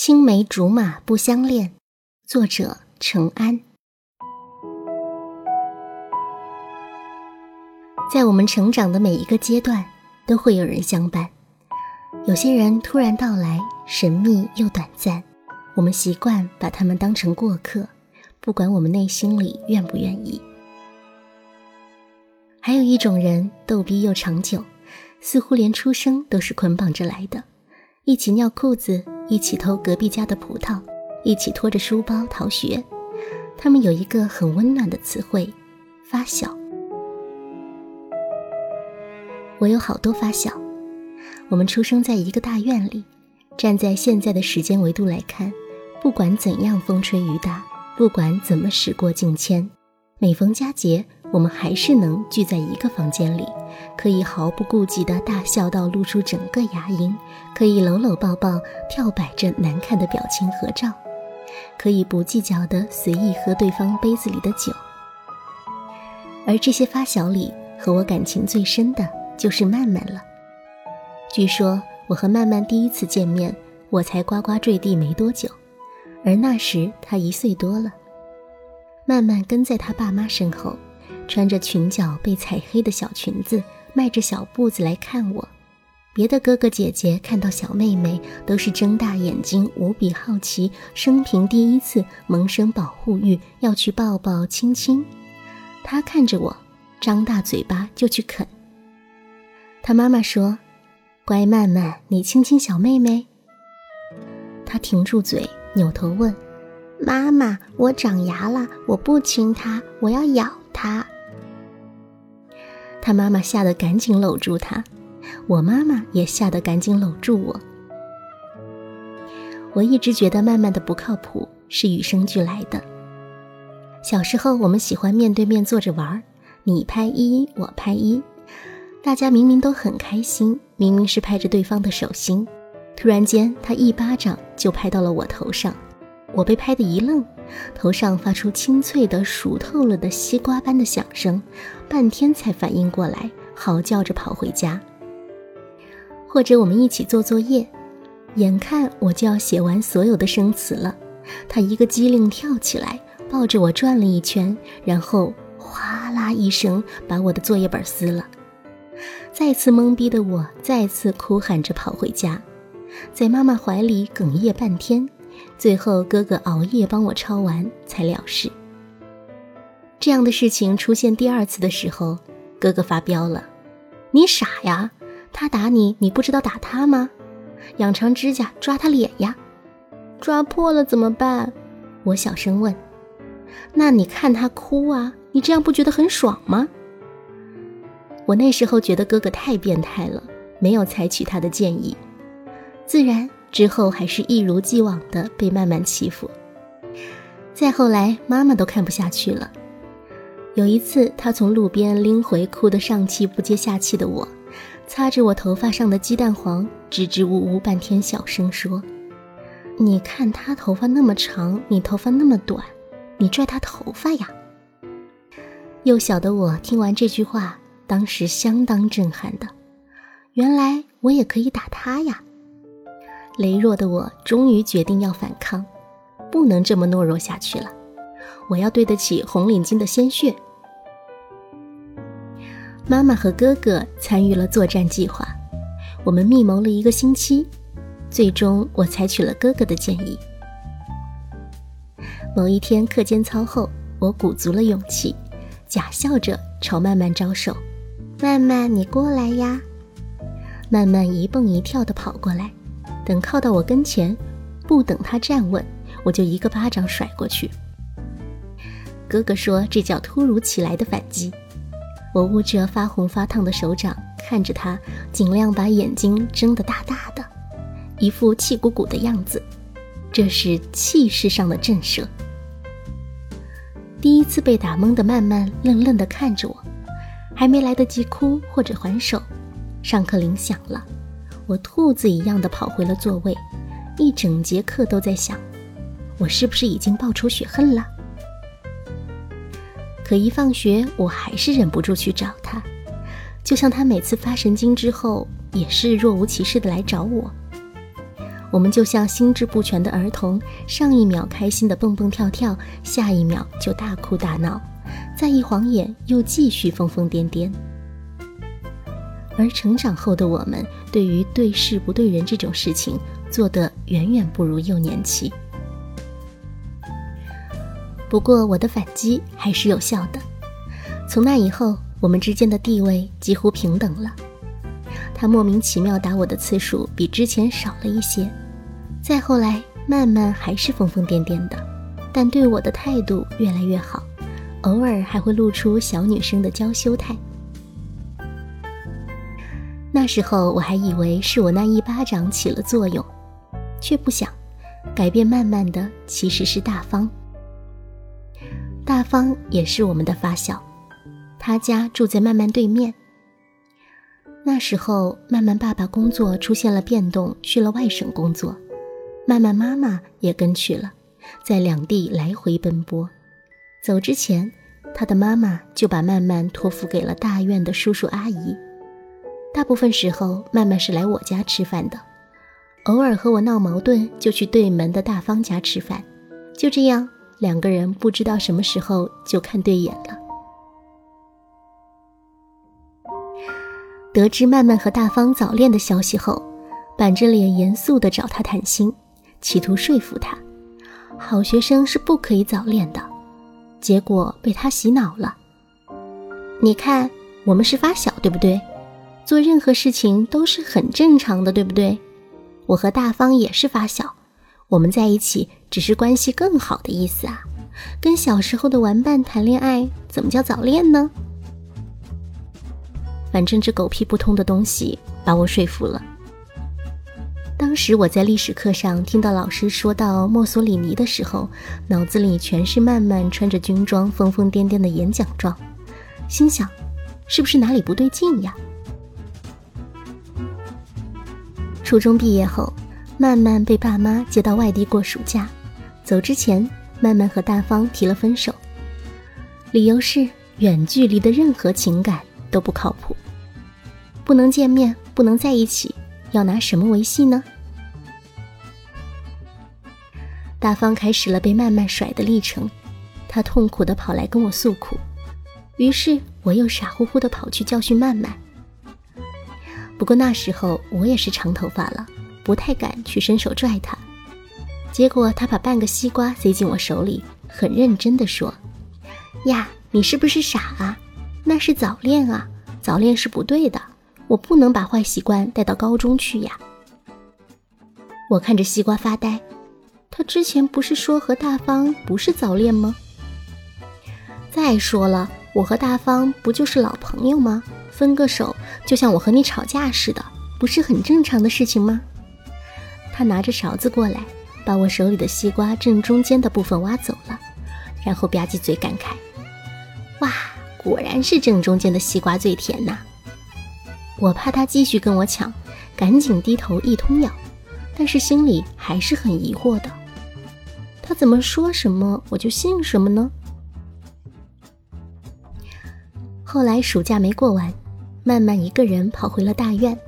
青梅竹马不相恋，作者程安。在我们成长的每一个阶段，都会有人相伴。有些人突然到来，神秘又短暂，我们习惯把他们当成过客，不管我们内心里愿不愿意。还有一种人，逗逼又长久，似乎连出生都是捆绑着来的，一起尿裤子。一起偷隔壁家的葡萄，一起拖着书包逃学。他们有一个很温暖的词汇——发小。我有好多发小，我们出生在一个大院里。站在现在的时间维度来看，不管怎样风吹雨打，不管怎么时过境迁，每逢佳节，我们还是能聚在一个房间里。可以毫不顾忌地大笑到露出整个牙龈，可以搂搂抱抱跳摆着难看的表情合照，可以不计较地随意喝对方杯子里的酒。而这些发小里，和我感情最深的就是曼曼了。据说我和曼曼第一次见面，我才呱呱坠地没多久，而那时她一岁多了。曼曼跟在她爸妈身后。穿着裙角被踩黑的小裙子，迈着小步子来看我。别的哥哥姐姐看到小妹妹，都是睁大眼睛，无比好奇，生平第一次萌生保护欲，要去抱抱亲亲。他看着我，张大嘴巴就去啃。他妈妈说：“乖曼曼，你亲亲小妹妹。”他停住嘴，扭头问：“妈妈，我长牙了，我不亲他，我要咬他。”他妈妈吓得赶紧搂住他，我妈妈也吓得赶紧搂住我。我一直觉得曼曼的不靠谱是与生俱来的。小时候我们喜欢面对面坐着玩，你拍一，我拍一，大家明明都很开心，明明是拍着对方的手心，突然间他一巴掌就拍到了我头上。我被拍得一愣，头上发出清脆的熟透了的西瓜般的响声，半天才反应过来，嚎叫着跑回家。或者我们一起做作业，眼看我就要写完所有的生词了，他一个机灵跳起来，抱着我转了一圈，然后哗啦一声把我的作业本撕了。再次懵逼的我，再次哭喊着跑回家，在妈妈怀里哽咽半天。最后，哥哥熬夜帮我抄完才了事。这样的事情出现第二次的时候，哥哥发飙了：“你傻呀？他打你，你不知道打他吗？养长指甲抓他脸呀？抓破了怎么办？”我小声问：“那你看他哭啊，你这样不觉得很爽吗？”我那时候觉得哥哥太变态了，没有采取他的建议，自然。之后还是一如既往的被慢慢欺负。再后来，妈妈都看不下去了。有一次，她从路边拎回哭得上气不接下气的我，擦着我头发上的鸡蛋黄，支支吾吾半天，小声说：“你看他头发那么长，你头发那么短，你拽他头发呀？”幼小的我听完这句话，当时相当震撼的。原来我也可以打他呀！羸弱的我终于决定要反抗，不能这么懦弱下去了。我要对得起红领巾的鲜血。妈妈和哥哥参与了作战计划，我们密谋了一个星期，最终我采取了哥哥的建议。某一天课间操后，我鼓足了勇气，假笑着朝曼曼招手：“曼曼，你过来呀！”曼曼一蹦一跳地跑过来。等靠到我跟前，不等他站稳，我就一个巴掌甩过去。哥哥说这叫突如其来的反击。我捂着发红发烫的手掌，看着他，尽量把眼睛睁得大大的，一副气鼓鼓的样子。这是气势上的震慑。第一次被打懵的曼曼愣愣地看着我，还没来得及哭或者还手，上课铃响了。我兔子一样的跑回了座位，一整节课都在想，我是不是已经报仇雪恨了？可一放学，我还是忍不住去找他，就像他每次发神经之后，也是若无其事的来找我。我们就像心智不全的儿童，上一秒开心的蹦蹦跳跳，下一秒就大哭大闹，再一晃眼又继续疯疯癫癫。而成长后的我们，对于对事不对人这种事情，做得远远不如幼年期。不过我的反击还是有效的，从那以后，我们之间的地位几乎平等了。他莫名其妙打我的次数比之前少了一些，再后来，慢慢还是疯疯癫癫的，但对我的态度越来越好，偶尔还会露出小女生的娇羞态。那时候我还以为是我那一巴掌起了作用，却不想，改变慢慢的其实是大方。大方也是我们的发小，他家住在慢慢对面。那时候，曼曼爸爸工作出现了变动，去了外省工作，曼曼妈妈也跟去了，在两地来回奔波。走之前，他的妈妈就把曼曼托付给了大院的叔叔阿姨。大部分时候，曼曼是来我家吃饭的，偶尔和我闹矛盾，就去对门的大方家吃饭。就这样，两个人不知道什么时候就看对眼了。得知曼曼和大方早恋的消息后，板着脸严肃地找他谈心，企图说服他，好学生是不可以早恋的。结果被他洗脑了。你看，我们是发小，对不对？做任何事情都是很正常的，对不对？我和大方也是发小，我们在一起只是关系更好的意思啊。跟小时候的玩伴谈恋爱，怎么叫早恋呢？反正这狗屁不通的东西把我说服了。当时我在历史课上听到老师说到墨索里尼的时候，脑子里全是曼曼穿着军装疯疯癫癫的演讲状，心想，是不是哪里不对劲呀？初中毕业后，曼曼被爸妈接到外地过暑假，走之前，曼曼和大方提了分手，理由是远距离的任何情感。都不靠谱，不能见面，不能在一起，要拿什么维系呢？大方开始了被慢慢甩的历程，他痛苦的跑来跟我诉苦，于是我又傻乎乎的跑去教训曼曼。不过那时候我也是长头发了，不太敢去伸手拽他，结果他把半个西瓜塞进我手里，很认真的说：“呀，你是不是傻啊？”那是早恋啊！早恋是不对的，我不能把坏习惯带到高中去呀。我看着西瓜发呆，他之前不是说和大方不是早恋吗？再说了，我和大方不就是老朋友吗？分个手就像我和你吵架似的，不是很正常的事情吗？他拿着勺子过来，把我手里的西瓜正中间的部分挖走了，然后吧唧嘴感慨：“哇！”果然是正中间的西瓜最甜呐！我怕他继续跟我抢，赶紧低头一通咬，但是心里还是很疑惑的。他怎么说什么我就信什么呢？后来暑假没过完，慢慢一个人跑回了大院。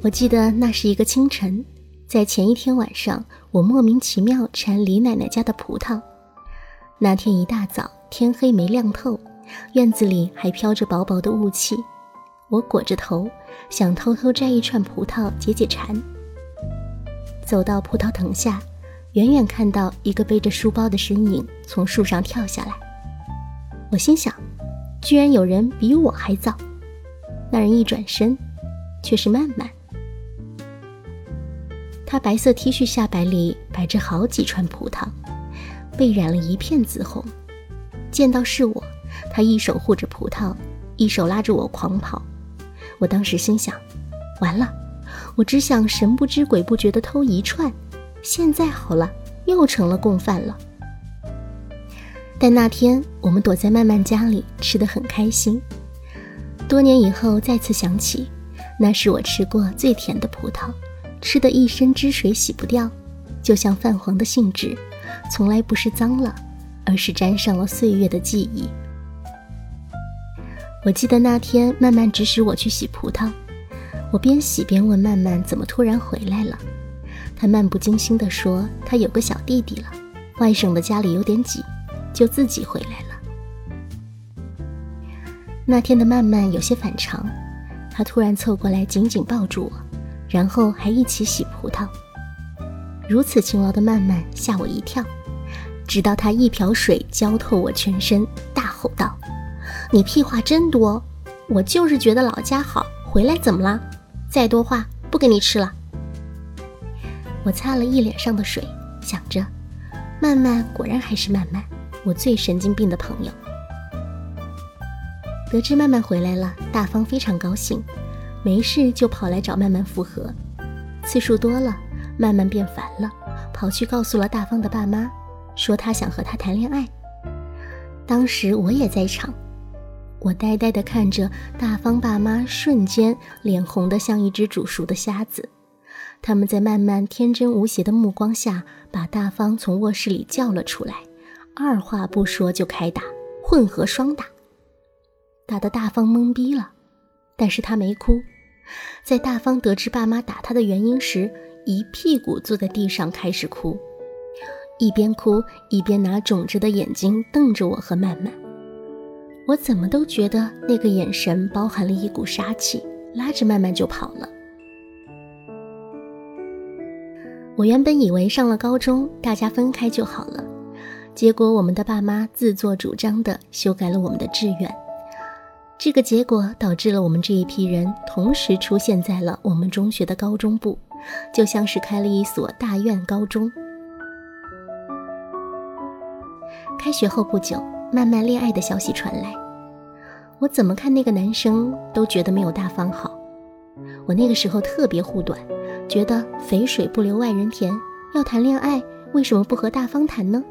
我记得那是一个清晨，在前一天晚上，我莫名其妙馋李奶奶家的葡萄。那天一大早，天黑没亮透。院子里还飘着薄薄的雾气，我裹着头，想偷偷摘一串葡萄解解馋。走到葡萄藤下，远远看到一个背着书包的身影从树上跳下来。我心想，居然有人比我还早。那人一转身，却是曼曼。他白色 T 恤下摆里摆着好几串葡萄，被染了一片紫红。见到是我。他一手护着葡萄，一手拉着我狂跑。我当时心想：完了，我只想神不知鬼不觉地偷一串，现在好了，又成了共犯了。但那天我们躲在曼曼家里吃得很开心。多年以后再次想起，那是我吃过最甜的葡萄，吃的一身汁水洗不掉，就像泛黄的信纸，从来不是脏了，而是沾上了岁月的记忆。我记得那天，曼曼指使我去洗葡萄，我边洗边问曼曼怎么突然回来了。还漫不经心地说他有个小弟弟了，外甥的家里有点挤，就自己回来了。那天的曼曼有些反常，他突然凑过来紧紧抱住我，然后还一起洗葡萄。如此勤劳的曼曼吓我一跳，直到他一瓢水浇透我全身，大吼道：“你屁话真多！我就是觉得老家好，回来怎么了？再多话不给你吃了。”我擦了一脸上的水，想着，曼曼果然还是曼曼，我最神经病的朋友。得知曼曼回来了，大方非常高兴，没事就跑来找曼曼复合，次数多了，曼曼变烦了，跑去告诉了大方的爸妈，说他想和他谈恋爱。当时我也在场，我呆呆地看着大方爸妈，瞬间脸红得像一只煮熟的虾子。他们在曼曼天真无邪的目光下，把大方从卧室里叫了出来，二话不说就开打，混合双打，打得大方懵逼了。但是他没哭，在大方得知爸妈打他的原因时，一屁股坐在地上开始哭，一边哭一边拿肿着的眼睛瞪着我和曼曼。我怎么都觉得那个眼神包含了一股杀气，拉着曼曼就跑了。我原本以为上了高中大家分开就好了，结果我们的爸妈自作主张的修改了我们的志愿，这个结果导致了我们这一批人同时出现在了我们中学的高中部，就像是开了一所大院高中。开学后不久，慢慢恋爱的消息传来，我怎么看那个男生都觉得没有大方好，我那个时候特别护短。觉得肥水不流外人田，要谈恋爱为什么不和大方谈呢？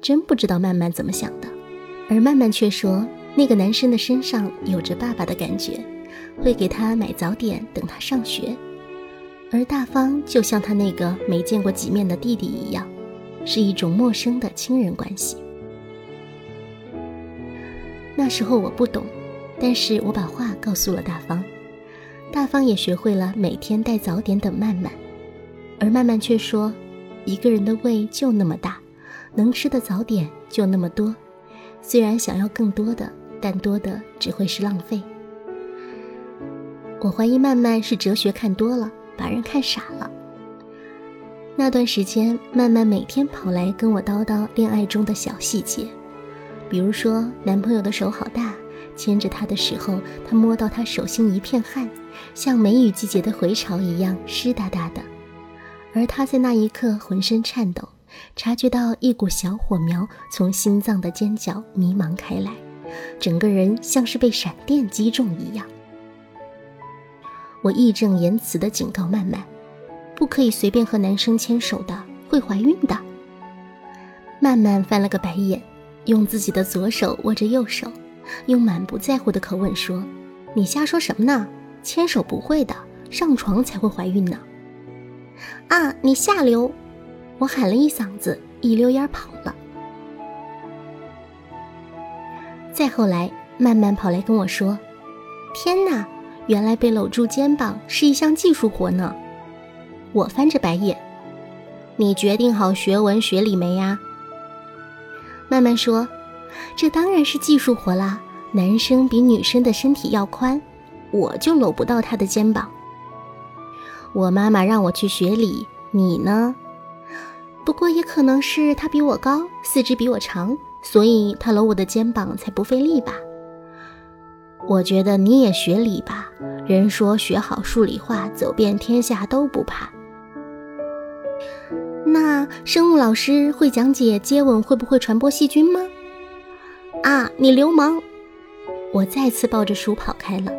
真不知道曼曼怎么想的。而曼曼却说，那个男生的身上有着爸爸的感觉，会给他买早点等他上学。而大方就像他那个没见过几面的弟弟一样，是一种陌生的亲人关系。那时候我不懂，但是我把话告诉了大方。大方也学会了每天带早点等曼曼，而曼曼却说：“一个人的胃就那么大，能吃的早点就那么多。虽然想要更多的，但多的只会是浪费。”我怀疑曼曼是哲学看多了，把人看傻了。那段时间，曼曼每天跑来跟我叨叨恋爱中的小细节，比如说男朋友的手好大。牵着他的时候，他摸到他手心一片汗，像梅雨季节的回潮一样湿哒哒的。而他在那一刻浑身颤抖，察觉到一股小火苗从心脏的尖角弥茫开来，整个人像是被闪电击中一样。我义正言辞地警告曼曼，不可以随便和男生牵手的，会怀孕的。曼曼翻了个白眼，用自己的左手握着右手。用满不在乎的口吻说：“你瞎说什么呢？牵手不会的，上床才会怀孕呢！”啊，你下流！我喊了一嗓子，一溜烟跑了。再后来，曼曼跑来跟我说：“天哪，原来被搂住肩膀是一项技术活呢！”我翻着白眼：“你决定好学文学理没呀？”曼曼说。这当然是技术活啦！男生比女生的身体要宽，我就搂不到他的肩膀。我妈妈让我去学理，你呢？不过也可能是他比我高，四肢比我长，所以他搂我的肩膀才不费力吧。我觉得你也学理吧，人说学好数理化，走遍天下都不怕。那生物老师会讲解接吻会不会传播细菌吗？啊！你流氓！我再次抱着书跑开了。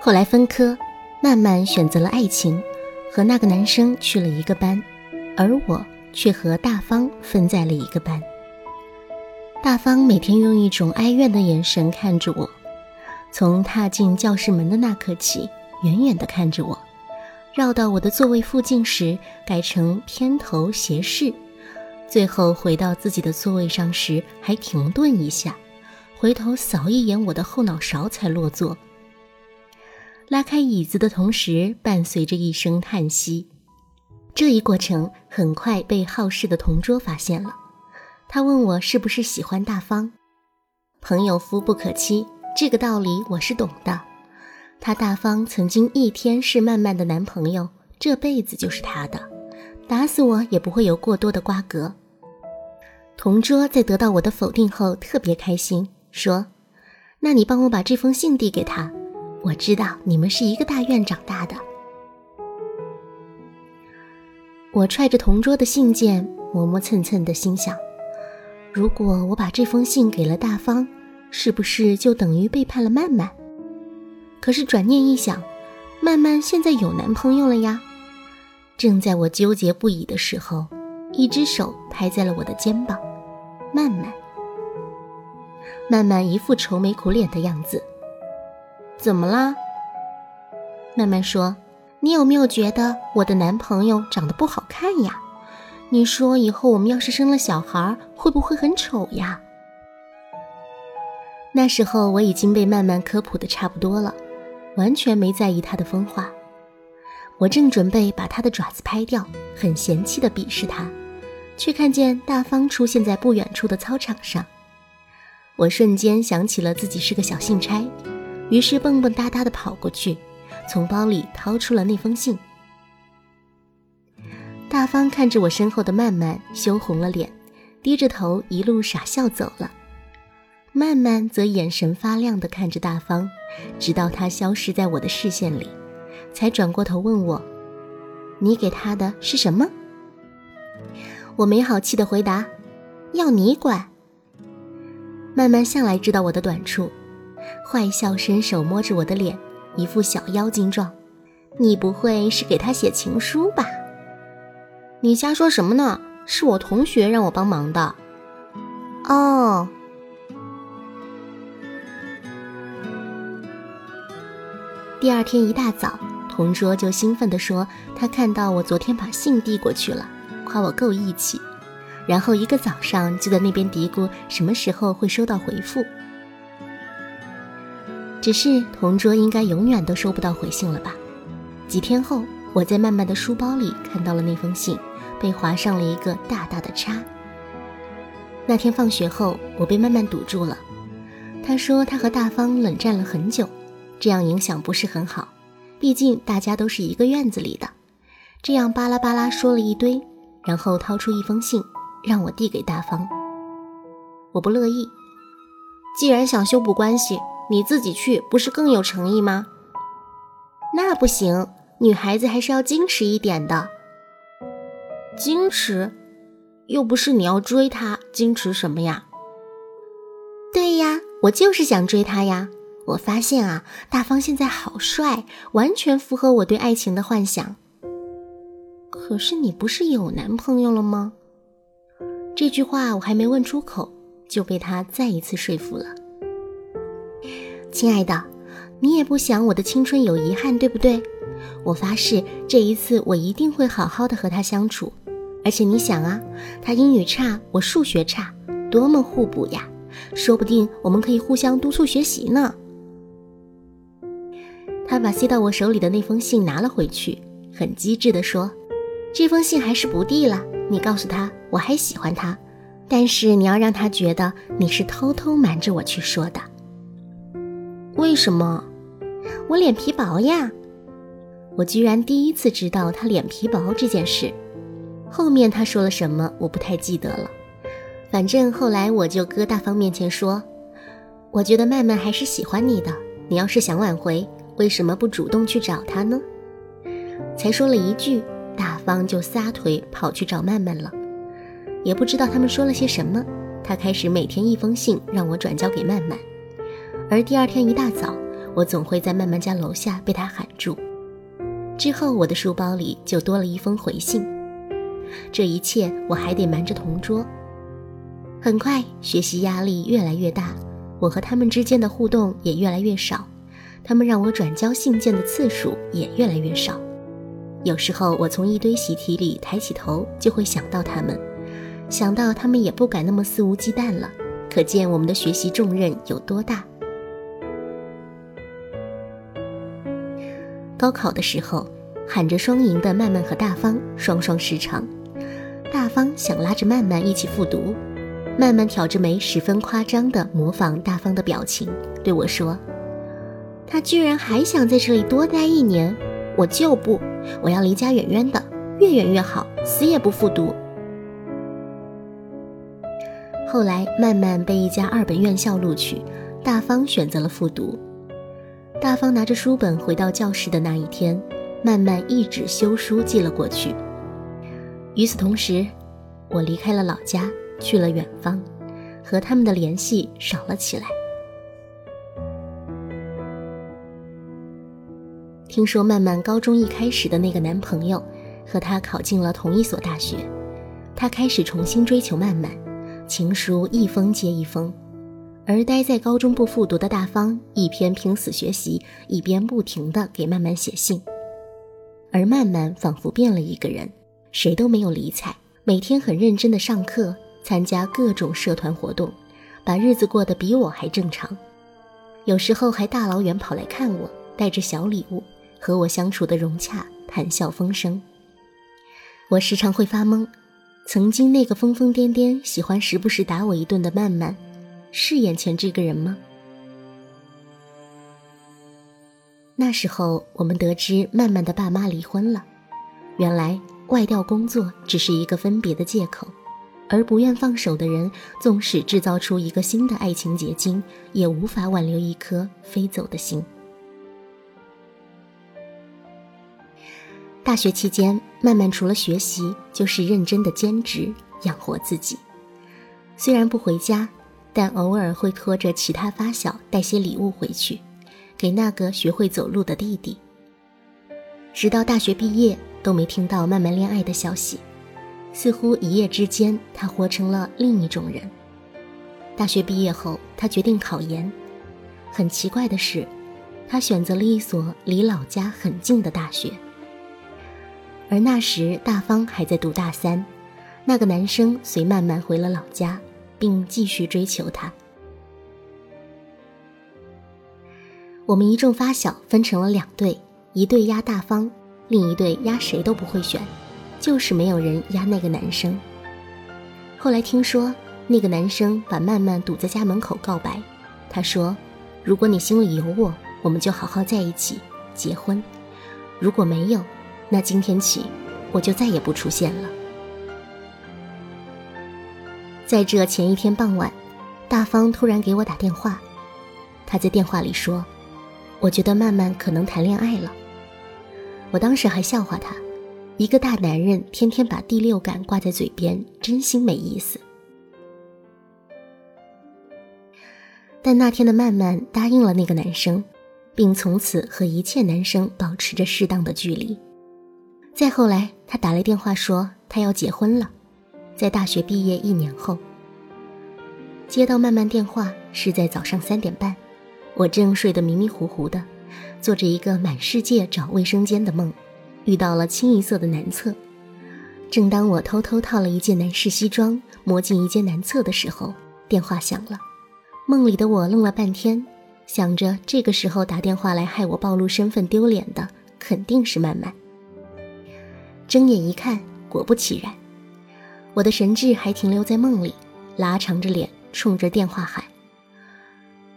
后来分科，慢慢选择了爱情，和那个男生去了一个班，而我却和大方分在了一个班。大方每天用一种哀怨的眼神看着我，从踏进教室门的那刻起，远远地看着我，绕到我的座位附近时，改成偏头斜视。最后回到自己的座位上时，还停顿一下，回头扫一眼我的后脑勺才落座。拉开椅子的同时，伴随着一声叹息。这一过程很快被好事的同桌发现了，他问我是不是喜欢大方。朋友夫不可欺，这个道理我是懂的。他大方曾经一天是曼曼的男朋友，这辈子就是他的，打死我也不会有过多的瓜葛。同桌在得到我的否定后特别开心，说。那你帮我把这封信递给他，我知道你们是一个大院长大的。我揣着同桌的信件，磨磨蹭蹭的心想：如果我把这封信给了大方，是不是就等于背叛了曼曼？可是转念一想，曼曼现在有男朋友了呀。正在我纠结不已的时候，一只手拍在了我的肩膀，曼曼。曼曼一副愁眉苦脸的样子，怎么啦？曼曼说：“你有没有觉得我的男朋友长得不好看呀？你说以后我们要是生了小孩，会不会很丑呀？”那时候我已经被曼曼科普的差不多了，完全没在意他的疯话。我正准备把他的爪子拍掉，很嫌弃的鄙视他，却看见大方出现在不远处的操场上。我瞬间想起了自己是个小信差，于是蹦蹦哒哒地跑过去，从包里掏出了那封信。大方看着我身后的曼曼，羞红了脸，低着头一路傻笑走了。曼曼则眼神发亮地看着大方，直到他消失在我的视线里，才转过头问我：“你给他的是什么？”我没好气地回答：“要你管。”慢慢向来知道我的短处，坏笑伸手摸着我的脸，一副小妖精状。你不会是给他写情书吧？你瞎说什么呢？是我同学让我帮忙的。哦。第二天一大早，同桌就兴奋地说，他看到我昨天把信递过去了，夸我够义气。然后一个早上就在那边嘀咕什么时候会收到回复。只是同桌应该永远都收不到回信了吧？几天后，我在曼曼的书包里看到了那封信，被划上了一个大大的叉。那天放学后，我被曼曼堵住了。他说他和大方冷战了很久，这样影响不是很好，毕竟大家都是一个院子里的。这样巴拉巴拉说了一堆，然后掏出一封信。让我递给大方，我不乐意。既然想修补关系，你自己去不是更有诚意吗？那不行，女孩子还是要矜持一点的。矜持？又不是你要追他，矜持什么呀？对呀，我就是想追他呀。我发现啊，大方现在好帅，完全符合我对爱情的幻想。可是你不是有男朋友了吗？这句话我还没问出口，就被他再一次说服了。亲爱的，你也不想我的青春有遗憾，对不对？我发誓，这一次我一定会好好的和他相处。而且你想啊，他英语差，我数学差，多么互补呀！说不定我们可以互相督促学习呢。他把塞到我手里的那封信拿了回去，很机智地说：“这封信还是不递了。”你告诉他我还喜欢他，但是你要让他觉得你是偷偷瞒着我去说的。为什么？我脸皮薄呀！我居然第一次知道他脸皮薄这件事。后面他说了什么我不太记得了，反正后来我就搁大方面前说，我觉得曼曼还是喜欢你的。你要是想挽回，为什么不主动去找他呢？才说了一句。大方就撒腿跑去找曼曼了，也不知道他们说了些什么。他开始每天一封信让我转交给曼曼，而第二天一大早，我总会在曼曼家楼下被他喊住。之后我的书包里就多了一封回信。这一切我还得瞒着同桌。很快，学习压力越来越大，我和他们之间的互动也越来越少，他们让我转交信件的次数也越来越少。有时候我从一堆习题里抬起头，就会想到他们，想到他们也不敢那么肆无忌惮了，可见我们的学习重任有多大。高考的时候，喊着双赢的曼曼和大方双双失常。大方想拉着曼曼一起复读，曼曼挑着眉，十分夸张地模仿大方的表情，对我说：“他居然还想在这里多待一年，我就不，我要离家远远的，越远越好，死也不复读。”后来，曼曼被一家二本院校录取，大方选择了复读。大方拿着书本回到教室的那一天，曼曼一纸休书寄了过去。与此同时，我离开了老家，去了远方，和他们的联系少了起来。听说曼曼高中一开始的那个男朋友，和她考进了同一所大学，她开始重新追求曼曼。情书一封接一封，而待在高中部复读的大方一边拼死学习，一边不停地给曼曼写信。而曼曼仿佛变了一个人，谁都没有理睬，每天很认真地上课，参加各种社团活动，把日子过得比我还正常。有时候还大老远跑来看我，带着小礼物，和我相处的融洽，谈笑风生。我时常会发懵。曾经那个疯疯癫癫、喜欢时不时打我一顿的曼曼，是眼前这个人吗？那时候我们得知曼曼的爸妈离婚了，原来外调工作只是一个分别的借口，而不愿放手的人，纵使制造出一个新的爱情结晶，也无法挽留一颗飞走的心。大学期间，曼曼除了学习，就是认真的兼职养活自己。虽然不回家，但偶尔会拖着其他发小带些礼物回去，给那个学会走路的弟弟。直到大学毕业，都没听到慢慢恋爱的消息。似乎一夜之间，他活成了另一种人。大学毕业后，他决定考研。很奇怪的是，他选择了一所离老家很近的大学。而那时，大方还在读大三，那个男生随曼曼回了老家，并继续追求她。我们一众发小分成了两队，一队压大方，另一队压谁都不会选，就是没有人压那个男生。后来听说，那个男生把曼曼堵在家门口告白，他说：“如果你心里有我，我们就好好在一起，结婚；如果没有。”那今天起，我就再也不出现了。在这前一天傍晚，大方突然给我打电话，他在电话里说：“我觉得曼曼可能谈恋爱了。”我当时还笑话他，一个大男人天天把第六感挂在嘴边，真心没意思。但那天的曼曼答应了那个男生，并从此和一切男生保持着适当的距离。再后来，他打来电话说他要结婚了，在大学毕业一年后。接到曼曼电话是在早上三点半，我正睡得迷迷糊糊的，做着一个满世界找卫生间的梦，遇到了清一色的男厕。正当我偷偷套了一件男士西装，摸进一间男厕的时候，电话响了。梦里的我愣了半天，想着这个时候打电话来害我暴露身份丢脸的，肯定是曼曼。睁眼一看，果不其然，我的神智还停留在梦里，拉长着脸冲着电话喊：“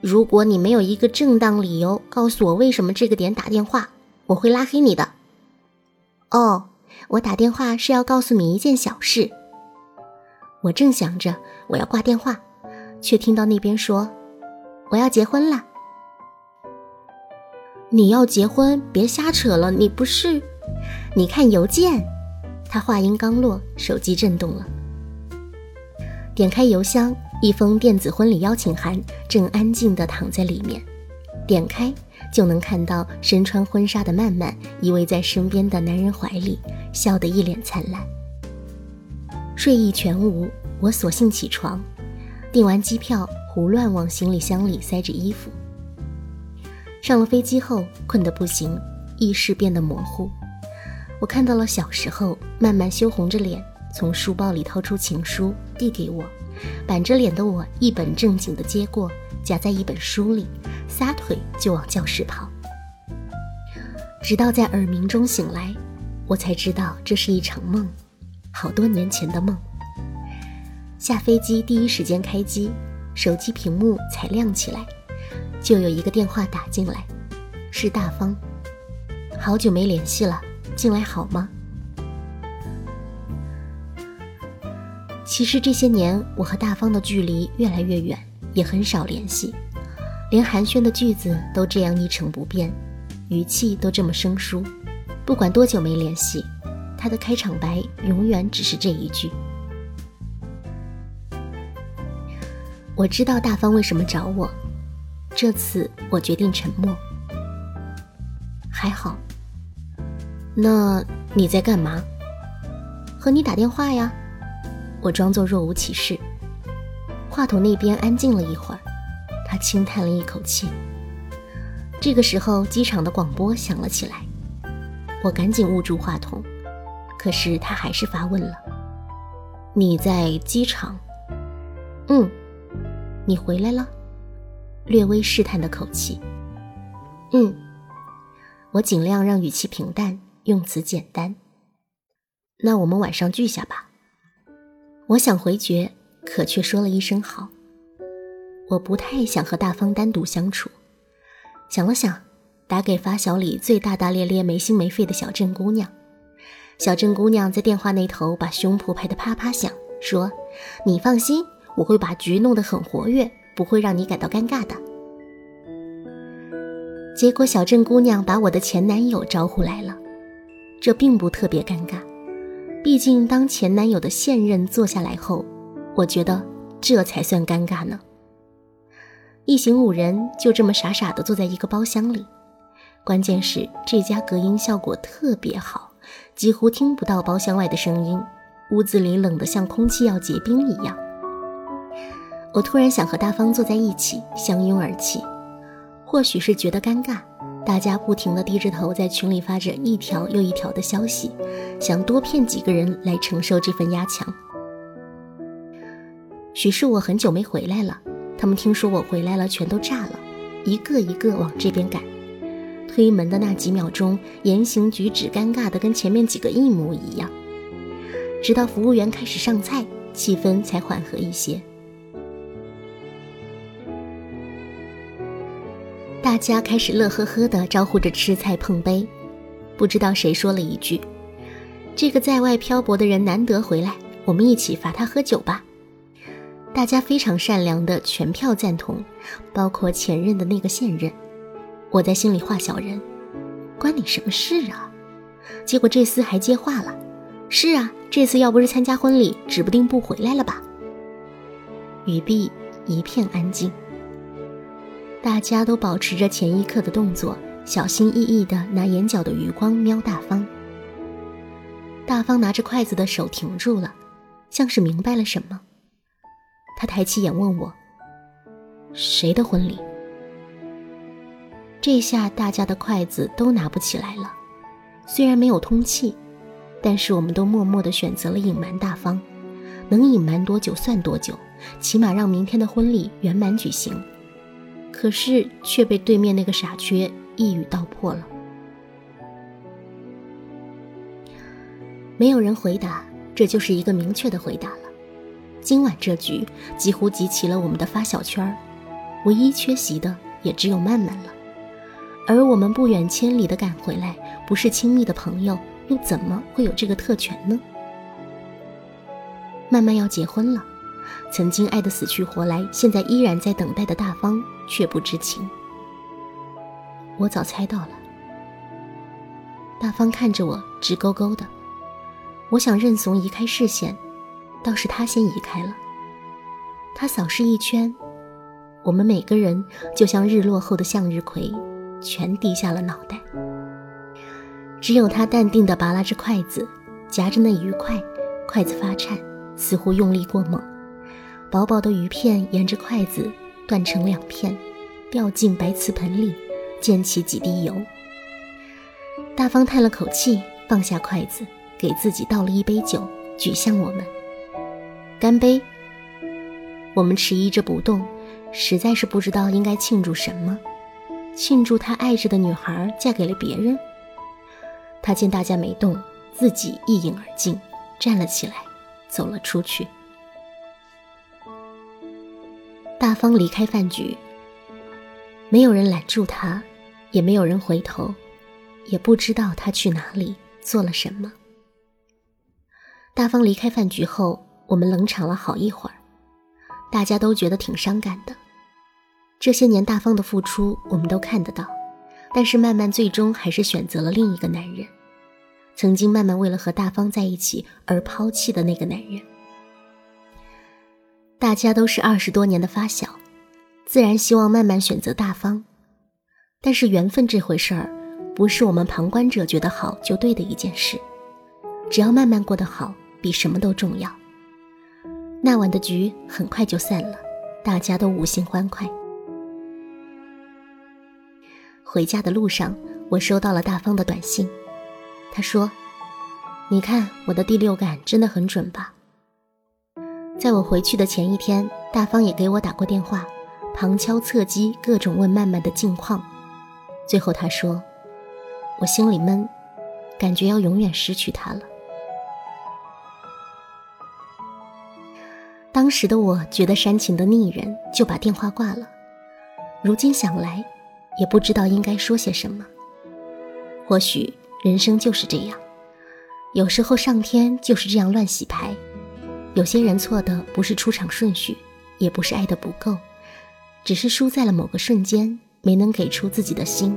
如果你没有一个正当理由告诉我为什么这个点打电话，我会拉黑你的。”哦，我打电话是要告诉你一件小事。我正想着我要挂电话，却听到那边说：“我要结婚了。”你要结婚？别瞎扯了，你不是？你看邮件，他话音刚落，手机震动了。点开邮箱，一封电子婚礼邀请函正安静地躺在里面。点开就能看到身穿婚纱的曼曼依偎在身边的男人怀里，笑得一脸灿烂。睡意全无，我索性起床，订完机票，胡乱往行李箱里塞着衣服。上了飞机后，困得不行，意识变得模糊。我看到了小时候，慢慢羞红着脸从书包里掏出情书递给我，板着脸的我一本正经的接过，夹在一本书里，撒腿就往教室跑。直到在耳鸣中醒来，我才知道这是一场梦，好多年前的梦。下飞机第一时间开机，手机屏幕才亮起来，就有一个电话打进来，是大方。好久没联系了，近来好吗？其实这些年我和大方的距离越来越远，也很少联系，连寒暄的句子都这样一成不变，语气都这么生疏。不管多久没联系，他的开场白永远只是这一句。我知道大方为什么找我，这次我决定沉默。还好。那你在干嘛？和你打电话呀。我装作若无其事。话筒那边安静了一会儿，他轻叹了一口气。这个时候，机场的广播响了起来。我赶紧捂住话筒，可是他还是发问了：“你在机场？”“嗯。”“你回来了？”略微试探的口气。“嗯。”我尽量让语气平淡。用词简单，那我们晚上聚下吧。我想回绝，可却说了一声好。我不太想和大方单独相处。想了想，打给发小里最大大咧咧、没心没肺的小镇姑娘。小镇姑娘在电话那头把胸脯拍得啪啪响，说：“你放心，我会把局弄得很活跃，不会让你感到尴尬的。”结果，小镇姑娘把我的前男友招呼来了。这并不特别尴尬，毕竟当前男友的现任坐下来后，我觉得这才算尴尬呢。一行五人就这么傻傻的坐在一个包厢里，关键是这家隔音效果特别好，几乎听不到包厢外的声音，屋子里冷得像空气要结冰一样。我突然想和大方坐在一起，相拥而泣，或许是觉得尴尬。大家不停地低着头，在群里发着一条又一条的消息，想多骗几个人来承受这份压强。许是我很久没回来了，他们听说我回来了，全都炸了，一个一个往这边赶。推门的那几秒钟，言行举止尴尬的跟前面几个一模一样。直到服务员开始上菜，气氛才缓和一些。大家开始乐呵呵地招呼着吃菜碰杯，不知道谁说了一句：“这个在外漂泊的人难得回来，我们一起罚他喝酒吧。”大家非常善良的全票赞同，包括前任的那个现任。我在心里画小人，关你什么事啊？结果这厮还接话了：“是啊，这次要不是参加婚礼，指不定不回来了吧。”语毕，一片安静。大家都保持着前一刻的动作，小心翼翼地拿眼角的余光瞄大方。大方拿着筷子的手停住了，像是明白了什么。他抬起眼问我：“谁的婚礼？”这下大家的筷子都拿不起来了。虽然没有通气，但是我们都默默地选择了隐瞒大方，能隐瞒多久算多久，起码让明天的婚礼圆满举行。可是却被对面那个傻缺一语道破了。没有人回答，这就是一个明确的回答了。今晚这局几乎集齐了我们的发小圈儿，唯一缺席的也只有曼曼了。而我们不远千里的赶回来，不是亲密的朋友，又怎么会有这个特权呢？曼曼要结婚了。曾经爱得死去活来，现在依然在等待的大方却不知情。我早猜到了。大方看着我直勾勾的，我想认怂移开视线，倒是他先移开了。他扫视一圈，我们每个人就像日落后的向日葵，全低下了脑袋。只有他淡定地拔拉着筷子，夹着那鱼块，筷子发颤，似乎用力过猛。薄薄的鱼片沿着筷子断成两片，掉进白瓷盆里，溅起几滴油。大方叹了口气，放下筷子，给自己倒了一杯酒，举向我们，干杯。我们迟疑着不动，实在是不知道应该庆祝什么。庆祝他爱着的女孩嫁给了别人，他见大家没动，自己一饮而尽，站了起来，走了出去。大方离开饭局，没有人拦住他，也没有人回头，也不知道他去哪里，做了什么。大方离开饭局后，我们冷场了好一会儿，大家都觉得挺伤感的。这些年大方的付出，我们都看得到，但是曼曼最终还是选择了另一个男人。曾经曼曼为了和大方在一起而抛弃的那个男人。大家都是二十多年的发小，自然希望曼曼选择大方。但是缘分这回事儿，不是我们旁观者觉得好就对的一件事。只要曼曼过得好，比什么都重要。那晚的局很快就散了，大家都无心欢快。回家的路上，我收到了大方的短信。他说：“你看我的第六感真的很准吧？”在我回去的前一天，大方也给我打过电话，旁敲侧击，各种问曼曼的近况。最后他说：“我心里闷，感觉要永远失去他了。”当时的我觉得煽情的腻人，就把电话挂了。如今想来，也不知道应该说些什么。或许。人生就是这样，有时候上天就是这样乱洗牌。有些人错的不是出场顺序，也不是爱的不够，只是输在了某个瞬间，没能给出自己的心，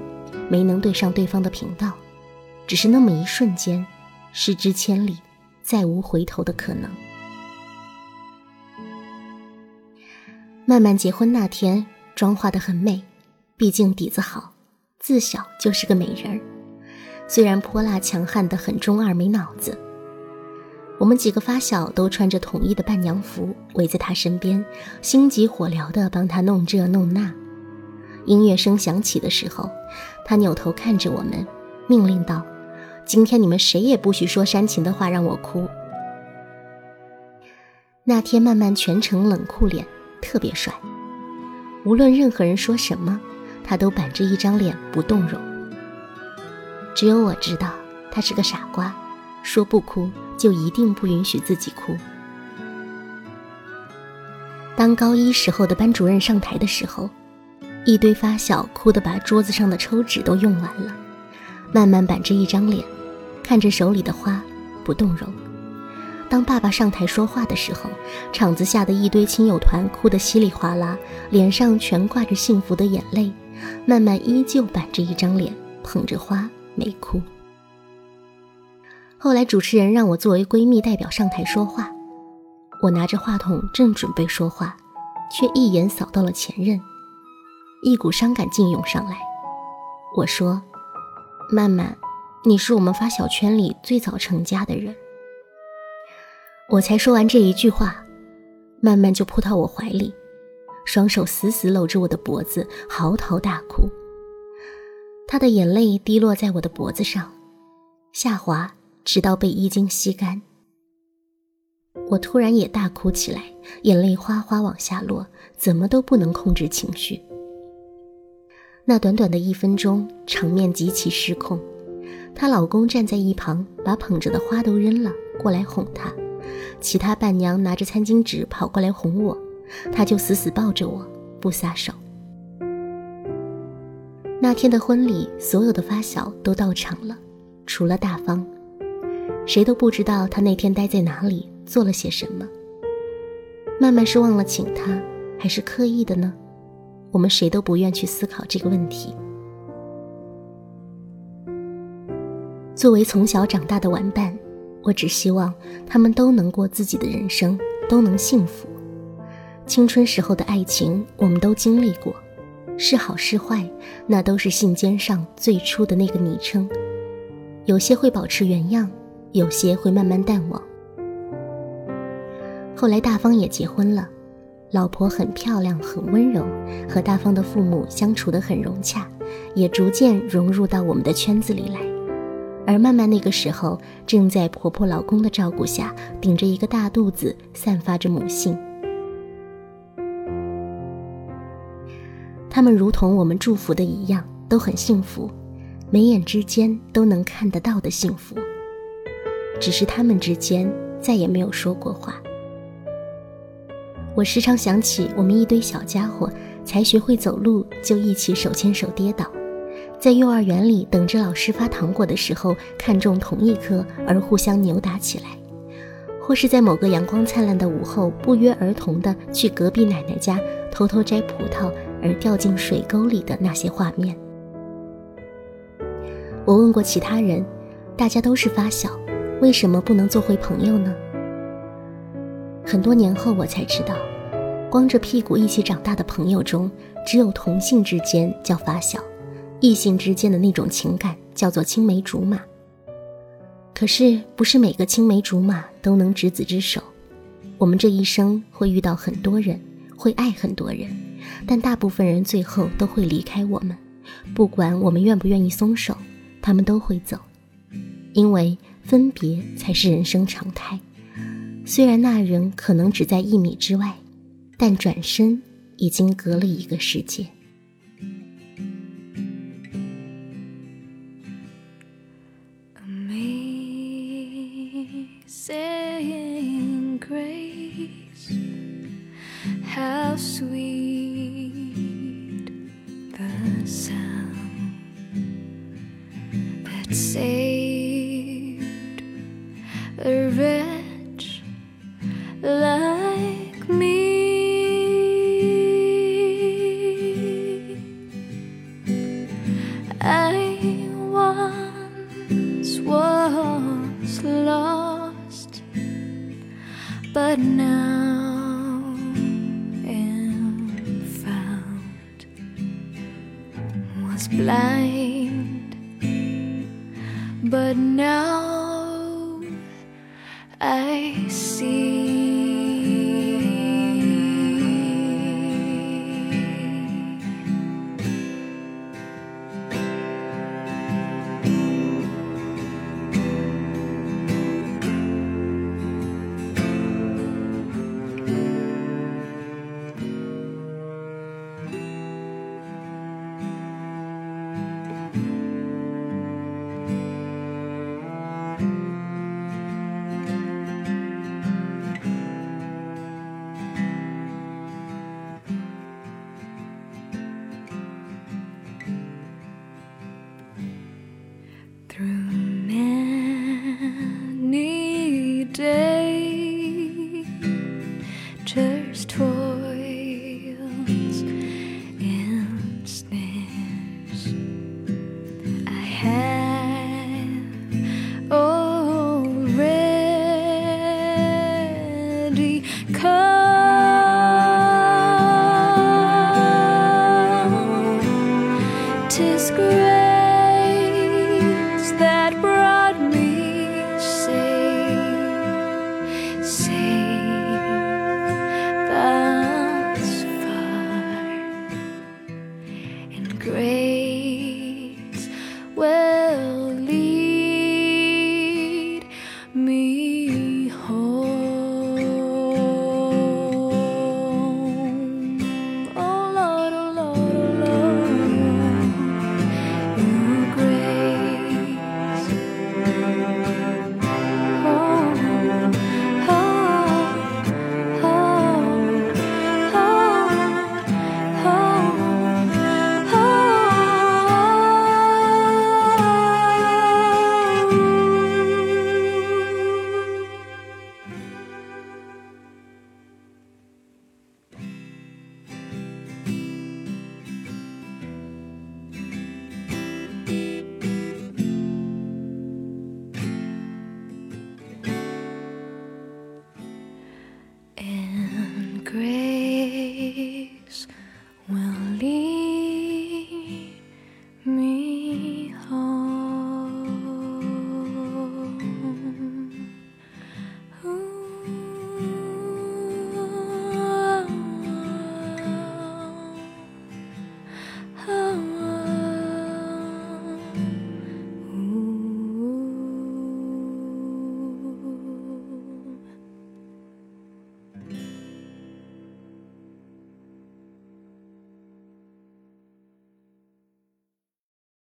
没能对上对方的频道。只是那么一瞬间，失之千里，再无回头的可能。曼曼结婚那天，妆化得很美，毕竟底子好，自小就是个美人儿。虽然泼辣强悍的很中二没脑子，我们几个发小都穿着统一的伴娘服，围在他身边，心急火燎地帮他弄这弄那。音乐声响起的时候，他扭头看着我们，命令道：“今天你们谁也不许说煽情的话，让我哭。”那天慢慢全程冷酷脸，特别帅。无论任何人说什么，他都板着一张脸不动容。只有我知道，他是个傻瓜，说不哭就一定不允许自己哭。当高一时候的班主任上台的时候，一堆发小哭得把桌子上的抽纸都用完了，慢慢板着一张脸，看着手里的花不动容。当爸爸上台说话的时候，场子下的一堆亲友团哭得稀里哗啦，脸上全挂着幸福的眼泪，慢慢依旧板着一张脸，捧着花。没哭。后来主持人让我作为闺蜜代表上台说话，我拿着话筒正准备说话，却一眼扫到了前任，一股伤感劲涌上来。我说：“曼曼，你是我们发小圈里最早成家的人。”我才说完这一句话，曼曼就扑到我怀里，双手死死搂着我的脖子，嚎啕大哭。他的眼泪滴落在我的脖子上，下滑，直到被衣襟吸干。我突然也大哭起来，眼泪哗哗往下落，怎么都不能控制情绪。那短短的一分钟，场面极其失控。她老公站在一旁，把捧着的花都扔了，过来哄她；其他伴娘拿着餐巾纸跑过来哄我，她就死死抱着我，不撒手。那天的婚礼，所有的发小都到场了，除了大方，谁都不知道他那天待在哪里，做了些什么。曼曼是忘了请他，还是刻意的呢？我们谁都不愿去思考这个问题。作为从小长大的玩伴，我只希望他们都能过自己的人生，都能幸福。青春时候的爱情，我们都经历过。是好是坏，那都是信笺上最初的那个昵称。有些会保持原样，有些会慢慢淡忘。后来大方也结婚了，老婆很漂亮，很温柔，和大方的父母相处得很融洽，也逐渐融入到我们的圈子里来。而曼曼那个时候正在婆婆老公的照顾下，顶着一个大肚子，散发着母性。他们如同我们祝福的一样，都很幸福，眉眼之间都能看得到的幸福。只是他们之间再也没有说过话。我时常想起我们一堆小家伙，才学会走路就一起手牵手跌倒，在幼儿园里等着老师发糖果的时候看中同一颗而互相扭打起来，或是在某个阳光灿烂的午后不约而同的去隔壁奶奶家偷偷摘葡萄而掉进水沟里的那些画面。我问过其他人，大家都是发小。为什么不能做回朋友呢？很多年后我才知道，光着屁股一起长大的朋友中，只有同性之间叫发小，异性之间的那种情感叫做青梅竹马。可是，不是每个青梅竹马都能执子之手。我们这一生会遇到很多人，会爱很多人，但大部分人最后都会离开我们。不管我们愿不愿意松手，他们都会走，因为。分别才是人生常态，虽然那人可能只在一米之外，但转身已经隔了一个世界。but